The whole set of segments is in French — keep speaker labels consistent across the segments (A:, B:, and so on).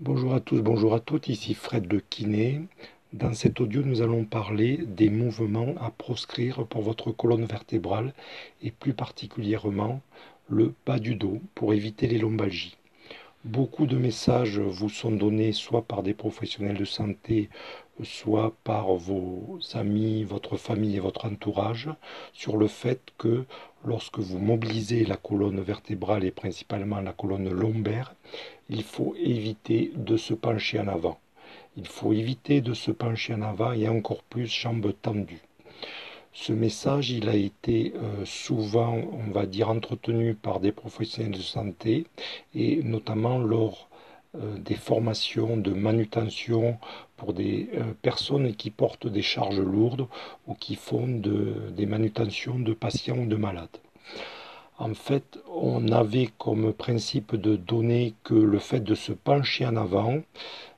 A: Bonjour à tous, bonjour à toutes, ici Fred de Kiné. Dans cet audio, nous allons parler des mouvements à proscrire pour votre colonne vertébrale et plus particulièrement le bas du dos pour éviter les lombalgies. Beaucoup de messages vous sont donnés soit par des professionnels de santé, soit par vos amis, votre famille et votre entourage sur le fait que lorsque vous mobilisez la colonne vertébrale et principalement la colonne lombaire, il faut éviter de se pencher en avant. Il faut éviter de se pencher en avant et encore plus jambes tendues. Ce message, il a été euh, souvent, on va dire, entretenu par des professionnels de santé et notamment lors des formations de manutention pour des euh, personnes qui portent des charges lourdes ou qui font des manutentions de patients ou de malades. En fait, on avait comme principe de donner que le fait de se pencher en avant,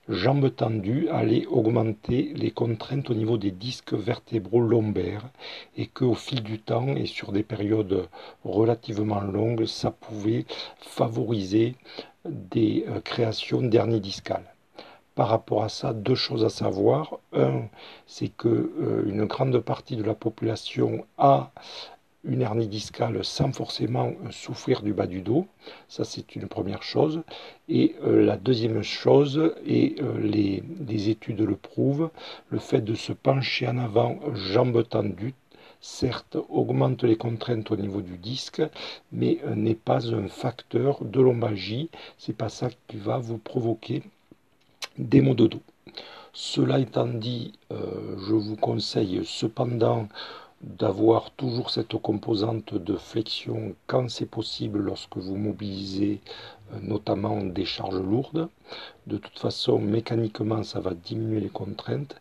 A: jambes tendues, allait augmenter les contraintes au niveau des disques vertébraux lombaires et qu'au fil du temps et sur des périodes relativement longues, ça pouvait favoriser des euh, créations d'hernie discales. Par rapport à ça, deux choses à savoir. Un, c'est que euh, une grande partie de la population a une hernie discale sans forcément souffrir du bas du dos. Ça, c'est une première chose. Et euh, la deuxième chose, et euh, les, études le prouvent, le fait de se pencher en avant, jambes tendues, certes, augmente les contraintes au niveau du disque, mais euh, n'est pas un facteur de lombalgie. C'est pas ça qui va vous provoquer des maux de dos. Cela étant dit, je vous conseille cependant d'avoir toujours cette composante de flexion quand c'est possible lorsque vous mobilisez euh, notamment des charges lourdes. De toute façon, mécaniquement, ça va diminuer les contraintes.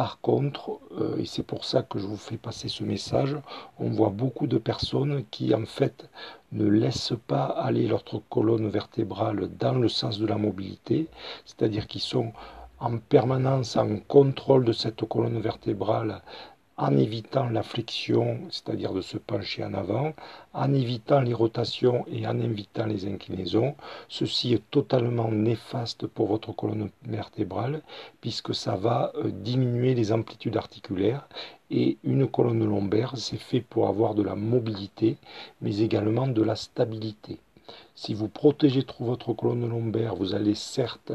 A: Par contre, euh, et c'est pour ça que je vous fais passer ce message, on voit beaucoup de personnes qui en fait ne laissent pas aller leur colonne vertébrale dans le sens de la mobilité, c'est-à-dire qu'ils sont en permanence en contrôle de cette colonne vertébrale en évitant la flexion, c'est-à-dire de se pencher en avant, en évitant les rotations et en évitant les inclinaisons. Ceci est totalement néfaste pour votre colonne vertébrale puisque ça va euh, diminuer les amplitudes articulaires et une colonne lombaire, c'est fait pour avoir de la mobilité mais également de la stabilité. Si vous protégez trop votre colonne lombaire, vous allez certes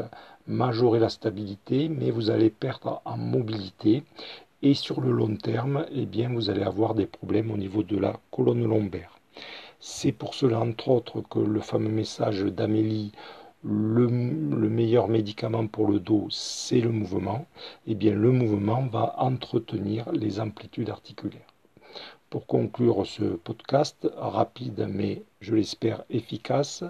A: majorer la stabilité, mais vous allez perdre en mobilité et sur le long terme, eh bien, vous allez avoir des problèmes au niveau de la colonne lombaire. C'est pour cela, entre autres, que le fameux message d'Amélie, le, meilleur médicament pour le dos, c'est le mouvement. Eh bien, le mouvement va entretenir les amplitudes articulaires. Pour conclure ce podcast rapide, mais je l'espère efficace,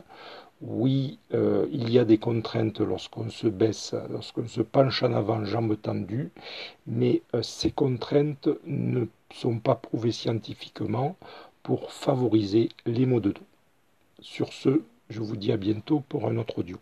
A: oui, euh, il y a des contraintes lorsqu'on se baisse, lorsqu'on se penche en avant, jambes tendues, mais euh, ces contraintes ne sont pas prouvées scientifiquement pour favoriser les maux de dos. Sur ce, je vous dis à bientôt pour un autre audio.